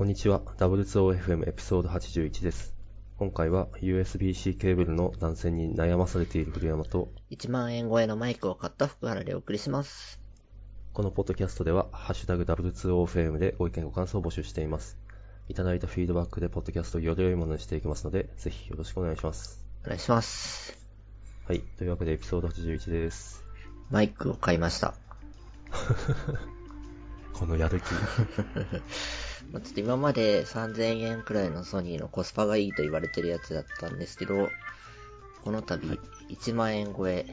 こんにちは。W2OFM エピソード81です。今回は USB-C ケーブルの断線に悩まされている古山と、1万円超えのマイクを買った福原でお送りします。このポッドキャストでは、ハッシュタグ W2OFM でご意見ご感想を募集しています。いただいたフィードバックでポッドキャストをより良いものにしていきますので、ぜひよろしくお願いします。お願いします。はい。というわけでエピソード81です。マイクを買いました。このやる気。まあちょっと今まで3000円くらいのソニーのコスパがいいと言われてるやつだったんですけど、この度1万円超え、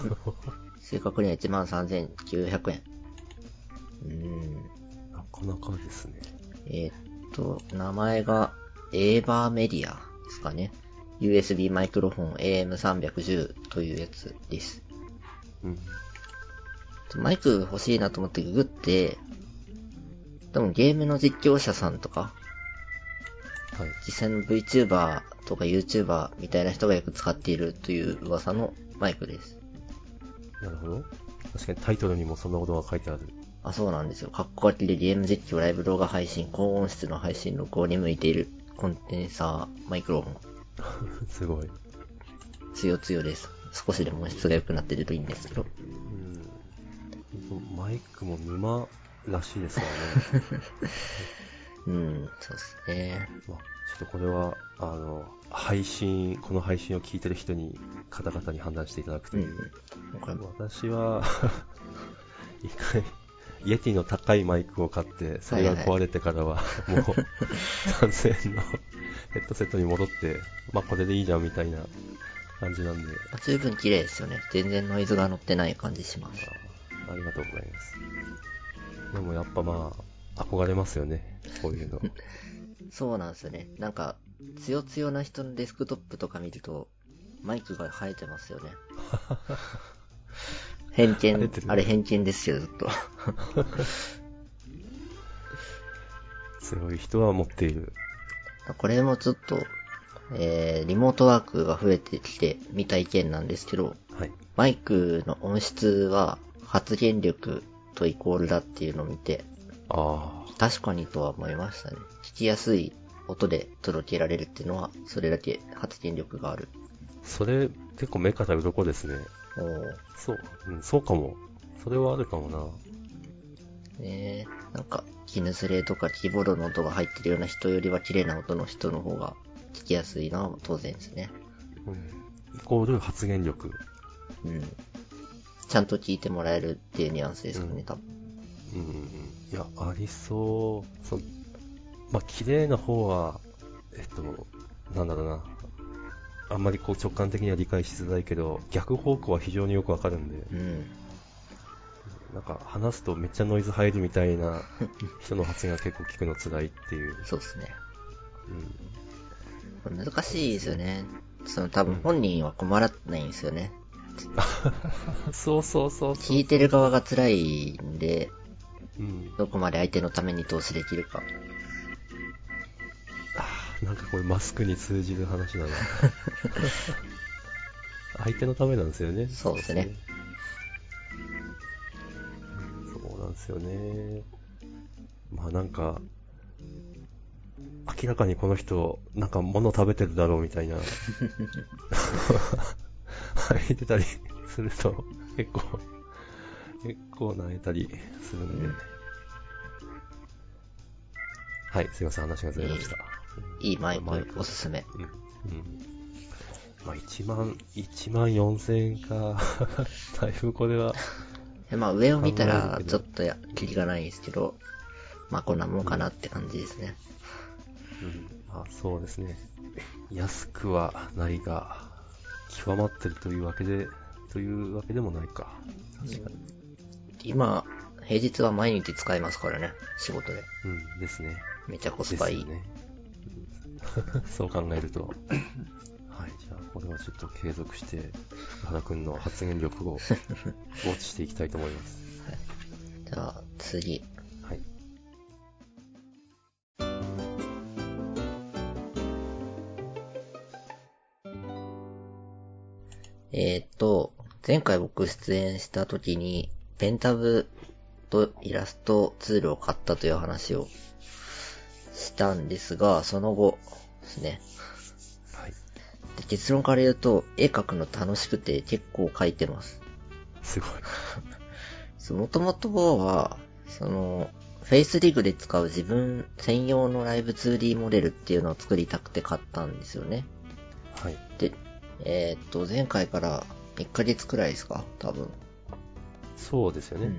正確には1万3900円。うーん。なかなかですね。えーっと、名前が、エーバーメディアですかね。USB マイクロフォン AM310 というやつです。うん。マイク欲しいなと思ってググって、多分ゲームの実況者さんとか、はい。実際の VTuber とか YouTuber みたいな人がよく使っているという噂のマイクです。なるほど。確かにタイトルにもそんなことが書いてある。あ、そうなんですよ。カッコ書きでゲーム実況、ライブ動画配信、高音質の配信、録音に向いているコンデンサーマイクロフォン。すごい。強強です。少しでも音質が良くなってるといいんですけど。うん。マイクも沼らしいですからね。うん、そうですね。まあ、ちょっとこれは、あの、配信、この配信を聞いてる人に、方々に判断していただくとういう。ん。これも、私は、一回、イエティの高いマイクを買って、それが壊れてからは、もう、3000円のヘッドセットに戻って、まあこれでいいじゃんみたいな感じなんで、あ十分綺麗ですよね。全然ノイズが乗ってない感じします。ありがとうございます。でもやっぱまあ、憧れますよね、こういうの。そうなんですよね。なんか、強強な人のデスクトップとか見ると、マイクが生えてますよね。偏見生えて、るあれ偏見ですよ、ずっと。強い人は持っている。これもちょっと、えー、リモートワークが増えてきて見た意見なんですけど、はい。マイクの音質は発言力とイコールだっていうのを見て、あ確かにとは思いましたね。聞きやすい音で届けられるっていうのは、それだけ発言力がある。あ、それ結構目から鱗ですね。おーそう、うん、そうかも。それはあるかもな。ねえ、なんか、キヌスレとかキーボードの音が入ってるような人よりは綺麗な音の人の方が聞きやすいのは当然ですね。うん。イコール発言力。うん。ちゃんと聞いてもらえるっていうニュアンスですかね、多分。うん。いや、ありそう。そう。まあ、綺麗な方は、えっと、なんだろうな。あんまりこう直感的には理解しづらいけど、逆方向は非常によくわかるんで、うん。なんか話すとめっちゃノイズ入るみたいな人の発言が結構聞くの辛いっていう。そうですね。うん。難しいですよね。その多分本人は困らないんですよね。そ うそうそうそう。聞いてる側が辛いんで、うん。どこまで相手のために投資できるか。あーなんかこれマスクに通じる話だな。相手のためなんですよね。そうですねうんそうなんですよね。まあなんか、明らかにこの人、なんか物食べてるだろうみたいな。入ってたりすると、結構、結構泣いたりするんで。はい、すいません、話がずれました。いいマイクおすすめ。うん。うん。まあ、1万、1万4000円か。だいぶこれは、で まあ上を見たらちょっとや、キリがないですけど、まあこんなもんかなって感じですね。うん。まあ、そうですね。安くはないが、極まってるというわけで、というわけでもないか。確かに。今、平日は毎日使えますからね、仕事で。うん、ですね。めっちゃコスですパいい。よね。うん そう考えると。はい、じゃあ、これはちょっと継続して、福原くんの発言力を、ウォッチしていきたいと思います。じゃあ、次。はい。えーっと、前回僕出演した時に、ペンタブとイラストツールを買ったという話をしたんですが、その後ですね。はい。で結論から言うと、絵描くの楽しくて結構描いてます。すごい。もともとは、その、フェイスリグで使う自分専用のライブ 2D モデルっていうのを作りたくて買ったんですよね。はい。で、えーっと、前回から1ヶ月くらいですか？多分。そうですよね。うん。い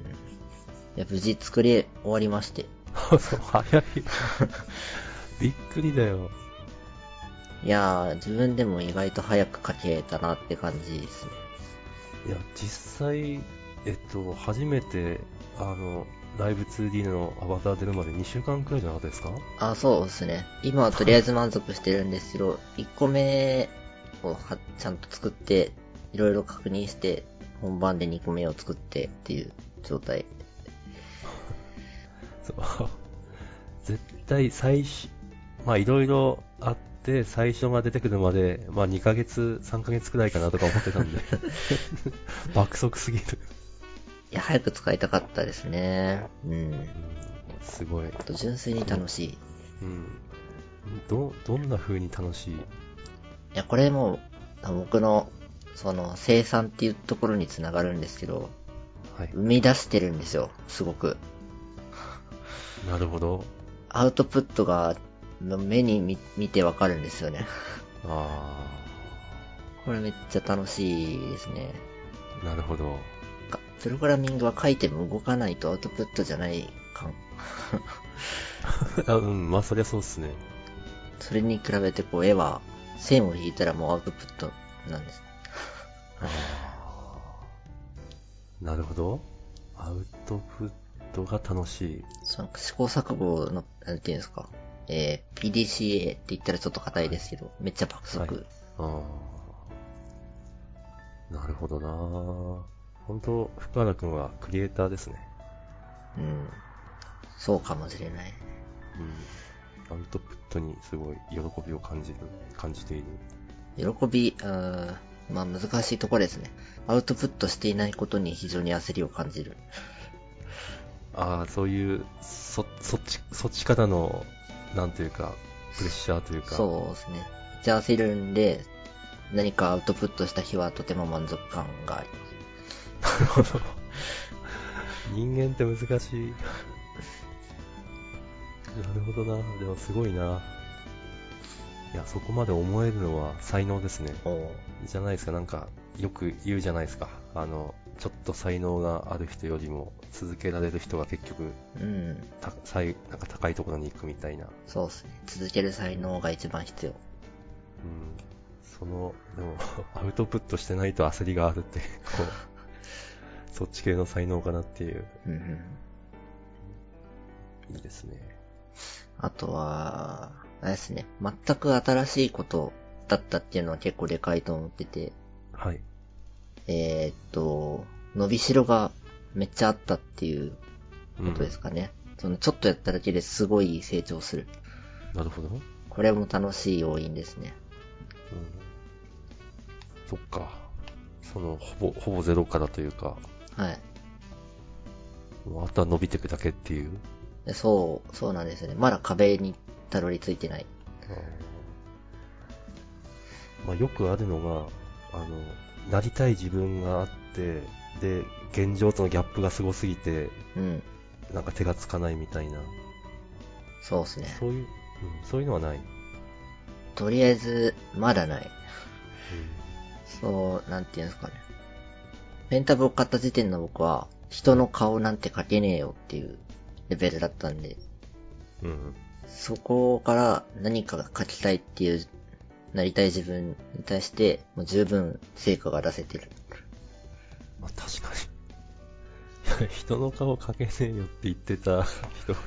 や、無事作り終わりまして。そう、早い。びっくりだよ。いやー、自分でも意外と早く描けたなって感じですね。いや、実際、えっと、初めて、あの、ライブ 2D のアバター出るまで2週間くらいじゃなかったですか？あ、そうですね。今はとりあえず満足してるんですけど、1個目をはちゃんと作って、いろいろ確認して、本番で2個目を作ってっていう状態。そう。絶対最初、まあいろいろあって、最初が出てくるまで、まあ2ヶ月、3ヶ月くらいかなとか思ってたんで。爆速すぎる。いや、早く使いたかったですね。うん。うんすごい。あと純粋に楽しい。いうん。ど、どんな風に楽しい？や、これも、僕の、その、生産っていうところにつながるんですけど、はい。生み出してるんですよ、すごく。なるほど。アウトプットが、目に見見てわかるんですよね。あこれめっちゃ楽しいですね。ー、なるほど。かプログラミングは書いても動かないとアウトプットじゃない感。あうん、まあそりゃそうっすね。それに比べてこう絵は線を引いたらもうアウトプットなんです。なるほど。アウトプットが楽しい。その試行錯誤の、なんていうんですか。えー、PDCA って言ったらちょっと硬いですけど、めっちゃ爆速。はいああ。なるほどな本当福原くんはクリエイターですね。うん。そうかもしれない。うん。アウトプットにすごい喜びを感じる、感じている。喜び、あーまあ難しいところですね。アウトプットしていないことに非常に焦りを感じる。ああ、そういう、そ、そっち、そっちからの、なんというか、プレッシャーというか。そうですね。めっちゃ焦るんで、何かアウトプットした日はとても満足感があります。なるほど。人間って難しい。なるほどな。でもすごいな。いや、そこまで思えるのは才能ですね。じゃないですか、なんか、よく言うじゃないですか。あの、ちょっと才能がある人よりも、続けられる人が結局、うん。た、才、なんか高いところに行くみたいな。そうですね。続ける才能が一番必要。うん。その、でも、アウトプットしてないと焦りがあるって、こう、そっち系の才能かなっていう、うんうん。いいですね。あとは、あれですね。全く新しいことだったっていうのは結構でかいと思ってて、はい。えー、っと、伸びしろがめっちゃあったっていううんことですかね。そのちょっとやっただけですごい成長する。なるほど。うん。これも楽しい要因ですね。そっか。その、ほぼ、ほぼゼロからというか、はい。あとは伸びていくだけっていう。でそう、そうなんですよね。まだ壁にたどり着いてない。まあ、よくあるのが、あの、なりたい自分があって、で、現状とのギャップがすごすぎて、うん。なんか手がつかないみたいな、そうですね。そういう、うん、そういうのはない。とりあえず、まだない。そう、なんていうんですかね。ペンタブを買った時点の僕は、人の顔なんて描けねえよっていうレベルだったんで、うん。うん。そこから何かが描きたいっていう、なりたい自分に対して、もう十分成果が出せてる。まあ、確かに。人の顔描けねえよって言ってた人が、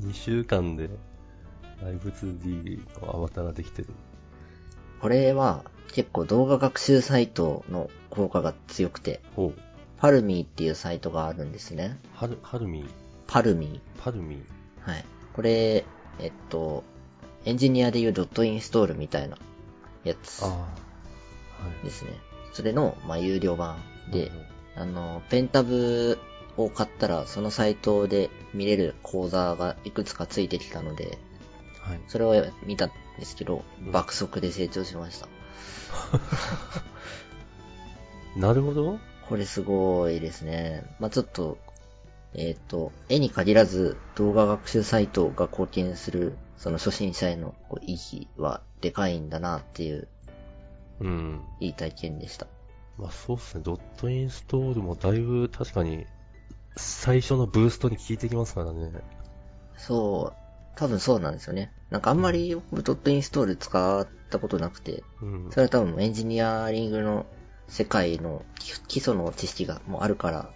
2週間で、ライブ 2D のアバターができてる。これは、結構動画学習サイトの効果が強くて、ほう。パルミーっていうサイトがあるんですね。はる、はるみ、パルミパルミ。ー。はい。これ、えっと、エンジニアでいうドットインストールみたいなやつ。ですね。それの、まあ、有料版でうん、あの、ペンタブを買ったら、そのサイトで見れる講座がいくつかついてきたので、はい。それを見たんですけど、爆速で成長しました。なるほど。これすごいですね。まあちょっと、えっ、と、絵に限らず動画学習サイトが貢献する、その初心者へのこう意義はでかいんだなっていう、うん。いい体験でした。まあそうっすね。ドットインストールもだいぶ確かに最初のブーストに効いてきますからね。そう、多分そうなんですよね。なんかあんまり僕ドットインストール使ったことなくて、うんそ。れは多分エンジニアリングの世界の基基礎の知識がもうあるから、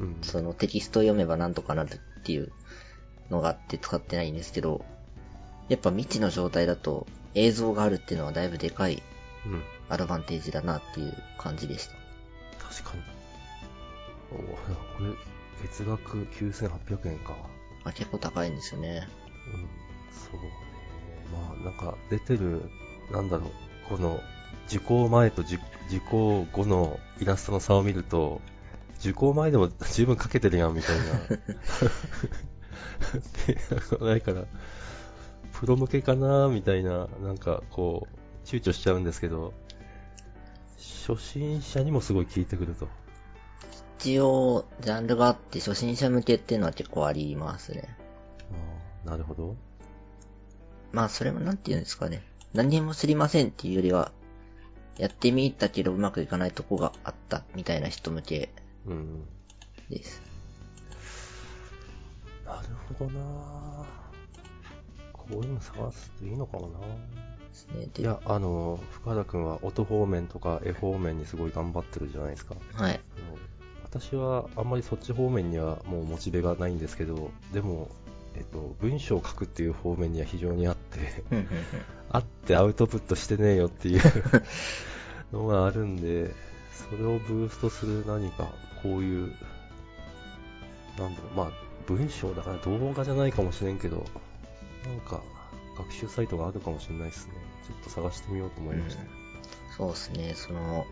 うん。そのテキストを読めばなんとかなるっていうのがあって使ってないんですけど、やっぱ未知の状態だと映像があるっていうのはだいぶでかいうん。アドバンテージだなっていう感じでした。確かに。おこれ、月額9800円か。あ結構高いんですよね。うん。そうね。まあなんか出てる、なんだろう、この受講前と受受講後のイラストの差を見ると、受講前でも十分かけてるやんみたいな。でないから、プロ向けかなみたいな、なんかこう、躊躇しちゃうんですけど、初心者にもすごい効いてくると。一応、ジャンルがあって初心者向けっていうのは結構ありますね。あーなるほど。まあそれもなんて言うんですかね。何にも知りませんっていうよりは、やってみたけどうまくいかないとこがあったみたいな人向けうん。です。なるほどなこういうの探すといいのかもなですね。でいや、あの、深田くんは音方面とか絵方面にすごい頑張ってるじゃないですか。はい。私はあんまりそっち方面にはもうモチベがないんですけど、でも、えっと、文章を書くっていう方面には非常にあって、あってアウトプットしてねえよっていうのがあるんで、それをブーストする何か、こういう、なんだろう、まあ、文章だから動画じゃないかもしれんけど、なんか、学習サイトがあるかもしれないですね。ちょっと探してみようと思いました。そうですね。その、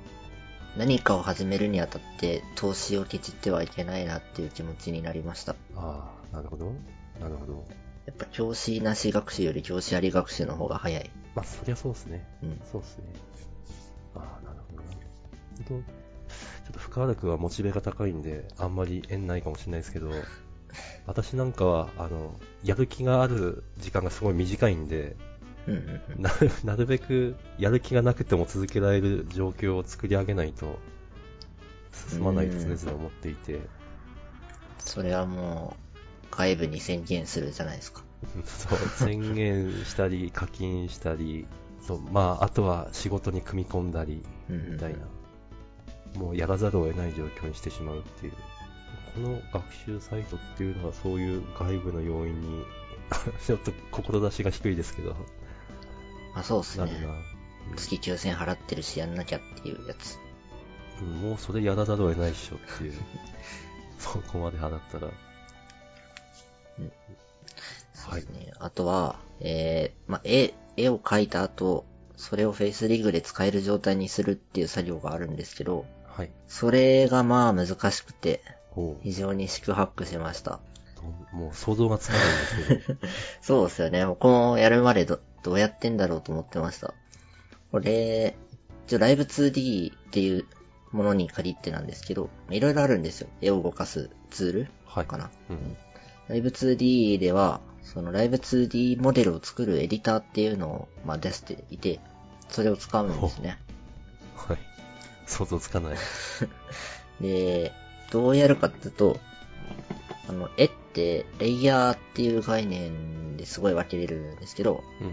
何かを始めるにあたって投資をケチってはいけないなっていう気持ちになりました。ああ、なるほど。なるほど。やっぱ教師なし学習より教師あり学習の方が早い。まあ、そりゃそうですね。うん。そうですね。ああ、なるほどな。ほんとちょっと深原君はモチベが高いんで、あんまり縁ないかもしれないですけど、私なんかは、あの、やる気がある時間がすごい短いんで。なるなるべくやる気がなくても続けられる状況を作り上げないと、進まないと常々思っていて、それはもう、外部に宣言するじゃないですか。そう、宣言したり、課金したり、そうまあ、あとは仕事に組み込んだり、うんうんうんみたいな。もうやらざるを得ない状況にしてしまうっていう。この学習サイトっていうのはそういう外部の要因に、ちょっと志が低いですけど、まあそうっすなるなね。。月9000払ってるしやんなきゃっていうやつ。うんもうそれやらざるを得ないっしょっていう。そこまで払ったら。はい。ね、あとは、えー、まあ、絵、絵を描いた後、それをフェイスリグで使える状態にするっていう作業があるんですけど、はい。それがまあ難しくて、ほ非常に四苦八苦しました。う。もう想像がつかないんですけど。そうですよね。僕もやるまでど、どうやってんだろうと思ってました。これ、一応ライブ 2D っていうものに限ってなんですけど、いろいろあるんですよ。絵を動かすツールはい。かな。うん。ライブ 2D では、そのライブ 2D モデルを作るエディターっていうのを、まあ、出していて、それを使うんですね。はい。想像つかない。で、どうやるかっていうと、あの、絵って、レイヤーっていう概念ですごい分けれるんですけど、うん。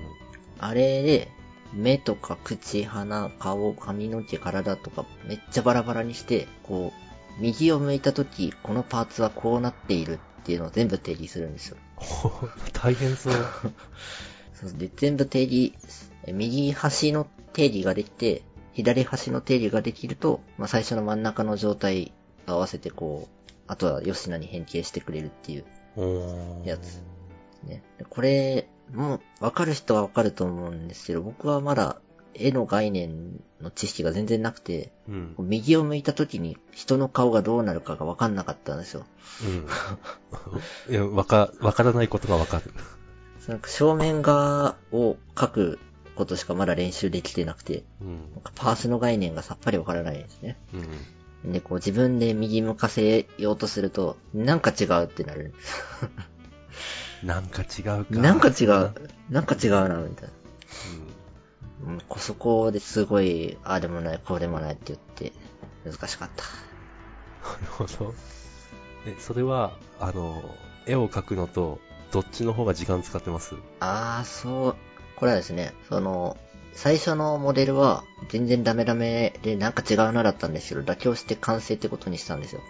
あれで、目とか口、鼻、顔、髪の毛、体とかめっちゃバラバラにして、こう、右を向いたとき、このパーツはこうなっているっていうのを全部定義するんですよ。大変そう。そうで、全部定義、え右端の定義ができて、左端の定義ができると、まあ、最初の真ん中の状態と合わせてこう、あとは吉名に変形してくれるっていうやつね。でこれ、もう、わかる人はわかると思うんですけど、僕はまだ絵の概念の知識が全然なくて、うん。右を向いた時に人の顔がどうなるかがわかんなかったんですよ。うん。いや、わか、わからないことがわかる。その正面側を描くことしかまだ練習できてなくて、うん。なんかパースの概念がさっぱりわからないですね。うん。で、こう自分で右向かせようとすると、なんか違うってなる。なんか違うか。なんか違う。なんか違うな、みたいな。うん。そこですごい、ああでもない、こうでもないって言って、難しかった。なるほど。え、それは、あの、絵を描くのと、どっちの方が時間使ってます？ああ、そう。これはですね、その、最初のモデルは全然ダメダメでなんか違うなだったんですけど、妥協して完成ってことにしたんですよ。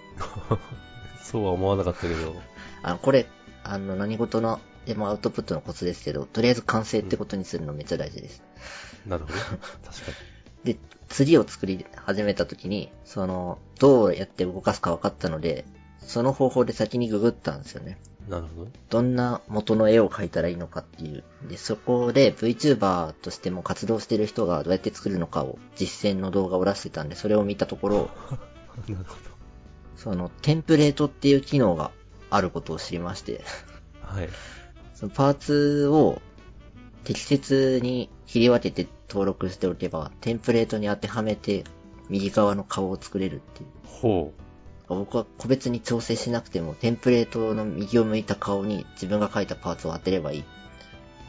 そうは思わなかったけど。あの、これ、あの、何事の、でもアウトプットのコツですけど、とりあえず完成ってことにするのめっちゃ大事です。なるほど。確か で、次を作り始めた時に、その、どうやって動かすか分かったので、その方法で先にググったんですよね。に。なるほど。どんな元の絵を描いたらいいのかっていう。で、そこで VTuber としても活動してる人がどうやって作るのかを実践の動画を出してたんで、それを見たところ、なるほそのテンプレートっていう機能があることを知りまして、ど。はい。そのパーツを適切に切り分けて登録しておけば、テンプレートに当てはめて右側の顔を作れるっていう。ほ僕は個別に調整しなくても、テンプレートの右を向いた顔に自分が描いたパーツを当てればいい。う。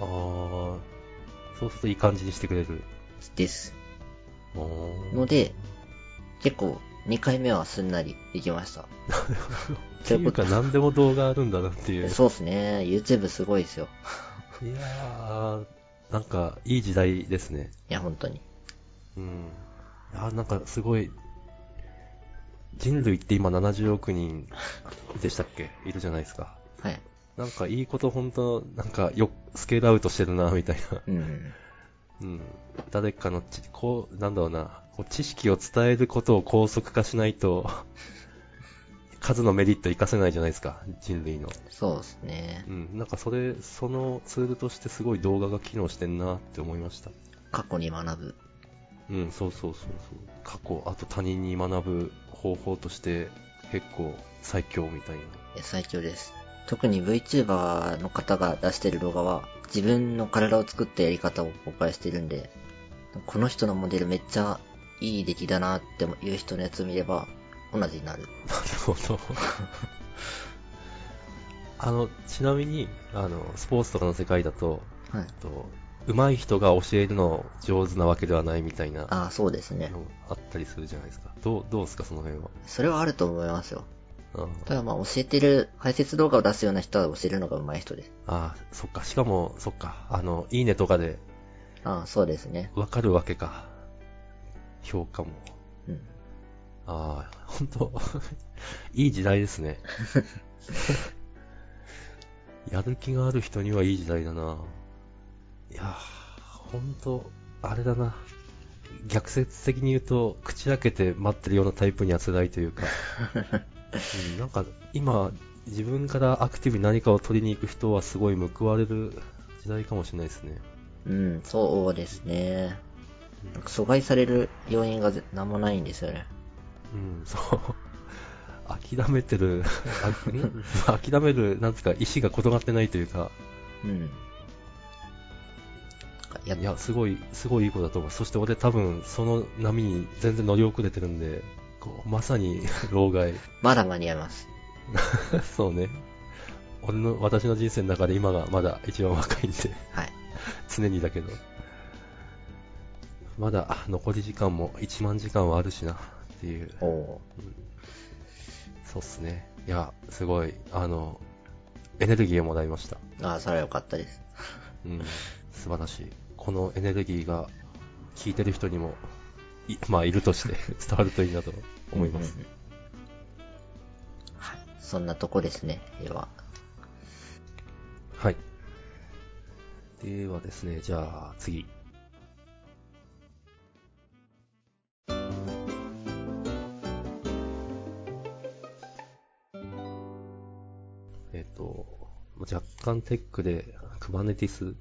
あー。そうするといい感じにしてくれる。です。ので、結構2回目はすんなりできました。っていうか何でも動画あるんだなっていう。そうですね。YouTube すごいですよ。いやー、なんかいい時代ですね。いや、本当に。うん。あーなんかすごい、人類って今70億人でしたっけ？いるじゃないですか。はい。なんかいいこと本当なんかよ、スケールアウトしてるな、みたいな。うん。うん。誰かのち、こう、なんだろうな、こう知識を伝えることを高速化しないと、数のメリット活かせないじゃないですか、人類の。そうですねう。ん。なんかそれ、そのツールとしてすごい動画が機能してんなって思いました。過去に学ぶ。うん、そうそうそうそう。過去、あと他人に学ぶ方法として結構最強みたいな。いや、最強です。特に VTuber の方が出してる動画は、自分の体を作ったやり方を公開してるんで、この人のモデルめっちゃいい出来だなっていう人のやつを見れば、同じになる。なるほど。あの、ちなみに、あの、スポーツとかの世界だと、はい。と上手い人が教えるの上手なわけではないみたいなああ、そうですね。のあったりするじゃないですか。どう、どうですか、その辺は？それはあると思いますよ。あただまあ教えてる、解説動画を出すような人は教えるのが上手い人です。あ、そっか。しかも、そっか。あの、いいねとかでああ、そうですね。わかるわけか。評価も。うん。ああ、ほんと、いい時代ですね。やる気がある人にはいい時代だな。いやー、ほんと、あれだな。逆説的に言うと、口開けて待ってるようなタイプには辛いというか、うん、なんか今、自分からアクティブに何かを取りに行く人はすごい報われる時代かもしれないですね。うん、そうですね。なんか阻害される要因がぜ何もないんですよね。うん、そう。諦めてる、諦める、なんつうか、意志が異なってないというか、うん。やいや、すごい、すごいいい子だと思う。そして俺多分、その波に全然乗り遅れてるんで、こうまさに、老害。まだ間に合います。そうね。俺の、私の人生の中で今がまだ一番若いんで、はい。常にだけど。まだ、残り時間も1万時間はあるしな、っていう。おおそうっすね。いや、すごい、あの、エネルギーをもらいました。ー。ああ、それはよかったです。うん、素晴らしい。このエネルギーが、聞いてる人にも、い まあ、いるとして 伝わるといいなと思いますうん。うんうんはい。そんなとこですね。では。はい。ではですね、じゃあ、次。えっ、と、若干テックで、クバネティス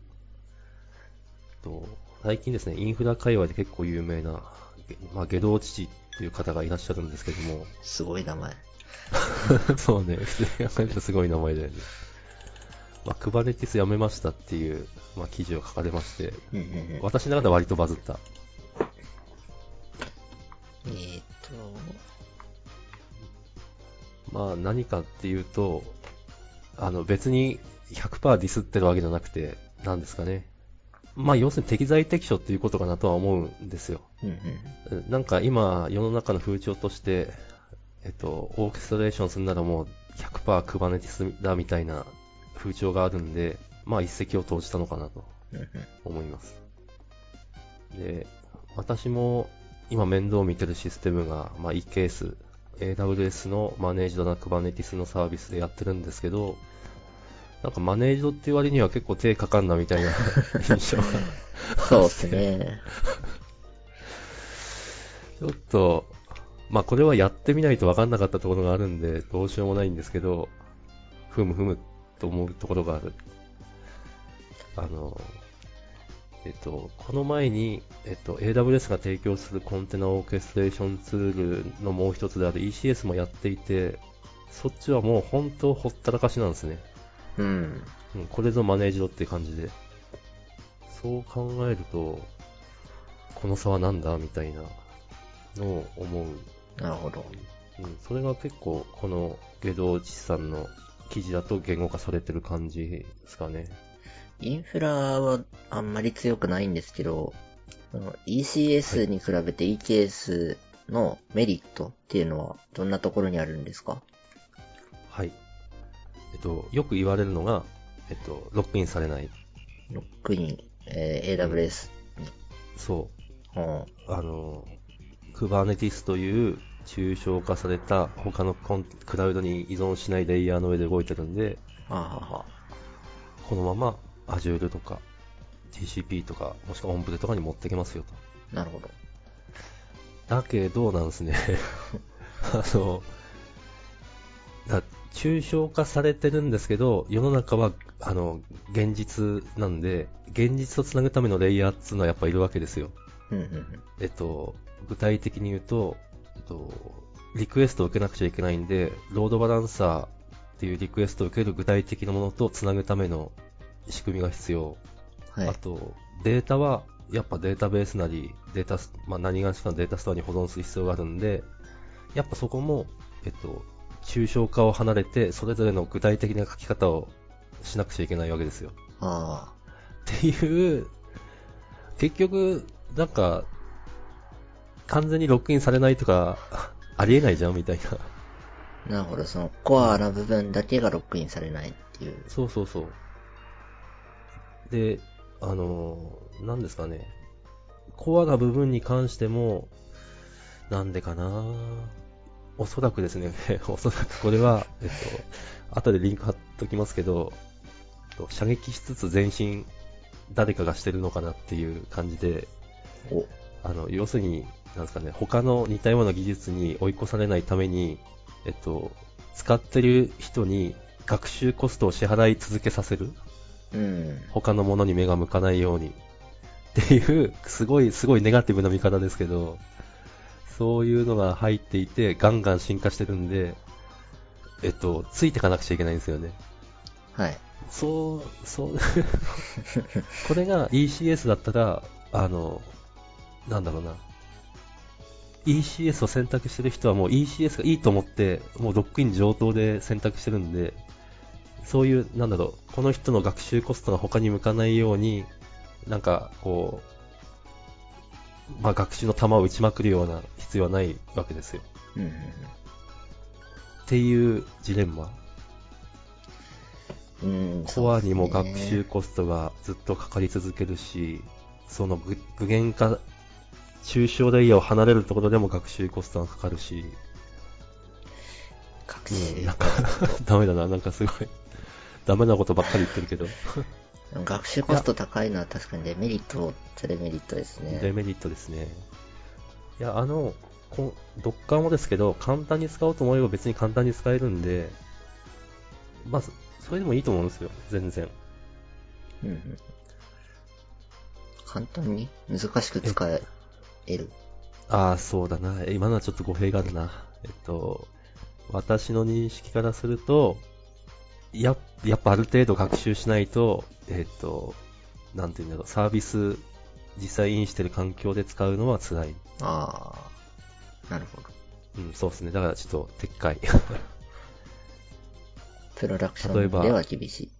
と、最近ですね、インフラ界隈で結構有名な、げまあ、ゲドウ父っていう方がいらっしゃるんですけども、すごい名前。そうね、普通に考えるとすごい名前だよね。まあ、Kubernetes やめましたっていう、まあ、記事を書かれまして、うんうんうん。私の中では割とバズった。えーっまあ、何かっていうと、あの、別に100%ディスってるわけじゃなくて、なんですかね。まあ、要するに適材適所っていうことかなとは思うんですよ。と、うんうん。うんなんか今、世の中の風潮として、えっと、オーケストレーションするならもう100%クバネティスだみたいな風潮があるんで、まあ一石を投じたのかなと。思います。で、私も今面倒を見てるシステムが、まあ eCase、AWS のマネージドな Kubernetes のサービスでやってるんですけど、なんかマネージドっていう割には結構手かかんなみたいな 印象がそうですね。ちょっと、まあこれはやってみないと分かんなかったところがあるんで、どうしようもないんですけど、ふむふむと思うところがある。あの、えっと、この前に、えっと、AWS が提供するコンテナオーケストレーションツールのもう一つである ECS もやっていて、そっちはもう本当ほったらかしなんですね。うん。うん、これぞマネージドって感じで。そう考えると、この差はなんだみたいなのを思う。なるほど。うん、それが結構、この下道地さんの記事だと言語化されてる感じですかね。インフラはあんまり強くないんですけど、ECS に比べて EKS のメリットっていうのはどんなところにあるんですか？はい。えっと、よく言われるのが、えっと、ロックインされない。ロックイン、えー AWS に。そう。うん。あの、Kubernetes という抽象化された他のコンクラウドに依存しないレイヤーの上で動いてるんで、はあ、はあはこのまま Azure とか GCP とか、もしくは OnPre とかに持っていけますよと。あ、なるほど。だけどなんですね。あの、だ抽象化されてるんですけど、世の中は、あの、現実なんで、現実とつなぐためのレイヤーっていうのはやっぱいるわけですよ。うんうんうん。えっと、具体的に言うと、えっと、リクエストを受けなくちゃいけないんで、ロードバランサーっていうリクエストを受ける具体的なものとつなぐための仕組みが必要。はいあ。と、データは、やっぱデータベースなり、データス、まあ、何がしかのデータストアに保存する必要があるんで、やっぱそこも、えっと、抽象化を離れて、それぞれの具体的な書き方をしなくちゃいけないわけですよ。あっていう、結局、なんか、完全にロックインされないとか、ありえないじゃんみたいな。あ。なるほど。そのコアな部分だけがロックインされないっていう。そうそうそう。で、あの、なんですかね。コアな部分に関しても、なんでかなおそらくですね、おそらくこれは、えっと、後でリンク貼っときますけど、えっと射撃しつつ前進、誰かがしてるのかなっていう感じで、お、あの、要するに、なんですかね、他の似たような技術に追い越されないために、えっと、使ってる人に学習コストを支払い続けさせるうん。他のものに目が向かないように。っていう、すごい、すごいネガティブな見方ですけど、そういうのが入っていて、ガンガン進化してるんで、えっと、ついていかなくちゃいけないんですよね。はい。そう、そう、これが ECS だったら、あの、なんだろうな。ECS を選択してる人はもう ECS がいいと思って、もうロックイン上等で選択してるんで、そういう、なんだろう、この人の学習コストが他に向かないように、なんか、こう、まあ、学習の弾を打ちまくるような必要はないわけですよ。うんうんうん。っていうジレンマ。うん、コアにも学習コストがずっとかかり続けるし、その具具現化、抽象レイヤーを離れるところでも学習コストがかかるし、学うん、習なんか、ダメだな、なんかすごい、ダメなことばっかり言ってるけど、学習コスト高いのは確かにデメリットデメリットですね。デメリットですね。いや、あの、こドッカーもですけど、簡単に使おうと思えば別に簡単に使えるんで、まあ、そそれでもいいと思うんですよ、全然。うんうん。簡単に難しく使える。ああ、そうだな。今のはちょっと語弊があるな。えっと、私の認識からすると、や、やっぱある程度学習しないと、えっ、と、なんていうんだろう、サービス、実際インしてる環境で使うのは辛い。ああ、なるほど。うん、そうですね。だからちょっと、撤回。プロダクションでは厳しい。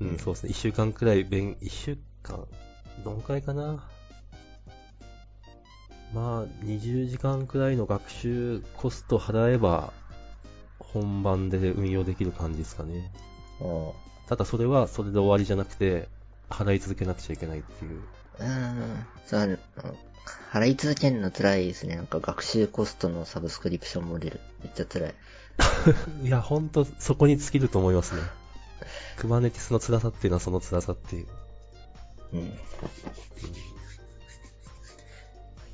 うん、そうですね。一週間くらい勉、一週間、どのくらいかな。まあ、20時間くらいの学習コスト払えば、本番で運用できる感じですかね。ただそれはそれで終わりじゃなくて、払い続けなくちゃいけないっていう。うーん。そう、あの払い続けるの辛いですね。なんか学習コストのサブスクリプションモデル。めっちゃ辛い。いや、ほんと、そこに尽きると思いますね。クマネティスの辛さっていうのはその辛さっていう。うん。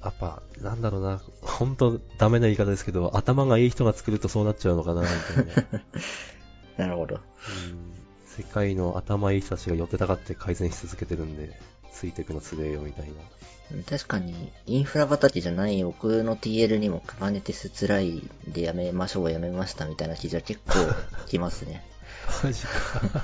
やっぱ、なんだろうな、ほんとダメな言い方ですけど、頭がいい人が作るとそうなっちゃうのかな、みたいな。なるほど。うん世界の頭いい人たちが寄ってたかって改善し続けてるんで、ついてくのつれよみたいな。うん確かに、インフラ畑じゃない僕の TL にもクマネティス辛いんでやめましょう、やめましたみたいな記事は結構 来ますね。マジか。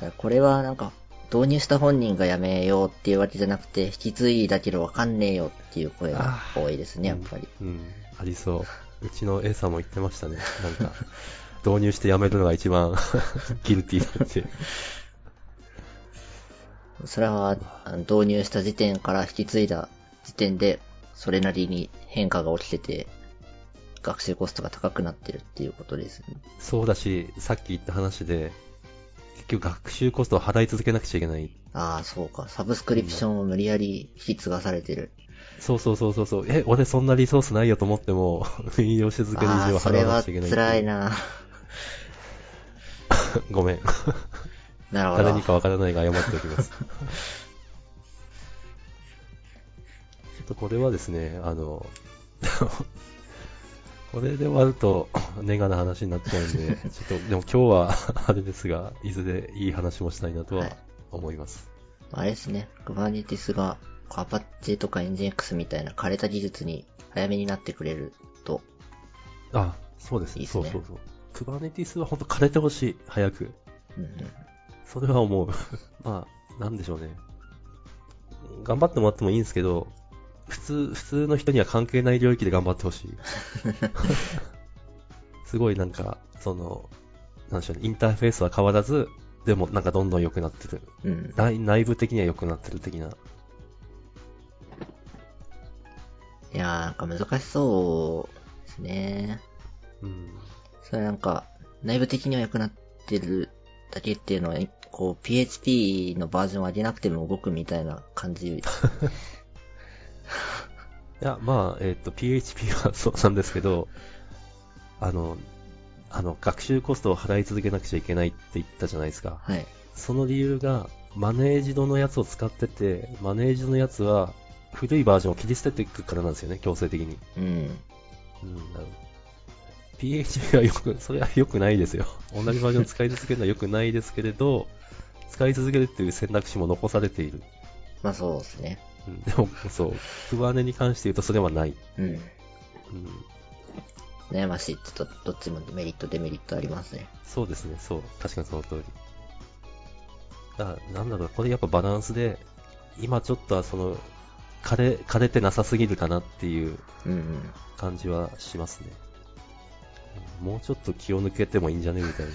これはなんか、導入した本人がやめようっていうわけじゃなくて、引き継いだけどわかんねえよっていう声が多いですね、やっぱり。うん、ありそう。うちの A さんも言ってましたね。なんか、導入してやめるのが一番ギルティーだって。それは、導入した時点から引き継いだ時点で、それなりに変化が起きてて、学習コストが高くなってるっていうことですね。そうだし、さっき言った話で、結局学習コストを払い続けなくちゃいけない。ああ、そうか。サブスクリプションを無理やり引き継がされてる。そうそうそうそうそう。え、俺そんなリソースないよと思っても、運用し続ける以上はそれは払わなくちゃいけない。辛い。な。ごめん。なるほど。誰にかわからないが謝っておきます。ちょっとこれはですね、あの、これで終わると、ネガな話になっちゃうんで、ちょっと、でも今日は、あれですが、いずれいい話もしたいなとははい思います。あれですね。クバネティスが、アパッチェとかエンジン X みたいな枯れた技術に早めになってくれると、あ、そうですね。いいっすねそうそうそう。クバネティスは本当枯れてほしい、早く。うんうん。それは思う。まあ、なんでしょうね。頑張ってもらってもいいんですけど、普通、普通の人には関係ない領域で頑張ってほしい。すごいなんか、その、なんでしょうね、インターフェースは変わらず、でもなんかどんどん良くなってる。うん。内内部的には良くなってる的な。いやー、なんか難しそうですね。うん。それなんか、内部的には良くなってるだけっていうのは、こう、PHP のバージョンを上げなくても動くみたいな感じ。いや、まあ、えっ、と、PHP はそうなんですけど、あの、あの、学習コストを払い続けなくちゃいけないって言ったじゃないですか。はい。その理由が、マネージドのやつを使ってて、マネージドのやつは、古いバージョンを切り捨てていくからなんですよね、強制的に。うん。うん、なるほど PHP はよく、それは良くないですよ。同じバージョンを使い続けるのは良くないですけれど、使い続けるっていう選択肢も残されている。まあそうですね。うん、でも、そう、クバネに関して言うとそれはない。うん。うん、悩ましい。ちょっと、どっちもメリット、デメリットありますね。そうですね、そう。確かにその通り。だなんだろう、これやっぱバランスで、今ちょっとはその、枯れ、枯れてなさすぎるかなっていううんうん。感じはしますね。うんもうちょっと気を抜けてもいいんじゃね？みたいな。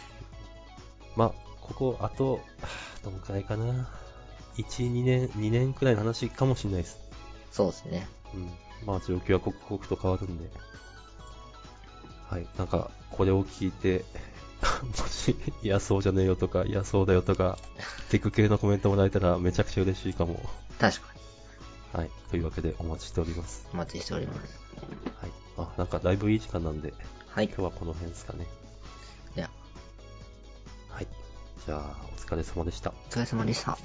まあ、ここ、あと、はあどのくらいかな？1、2年、2年くらいの話かもしれないです。そうですね。うん。まあ、状況は刻々と変わるんで。はい。なんか、これを聞いて、もし、嫌そうじゃねえよとか、嫌そうだよとか、テク系のコメントもらえたらめちゃくちゃ嬉しいかも。確かに。はい。というわけでお待ちしております。お待ちしております。はい。あ、なんかだいぶいい時間なんで、はい。今日はこの辺ですかね。では、はい。じゃあ、お疲れ様でした。お疲れ様でした。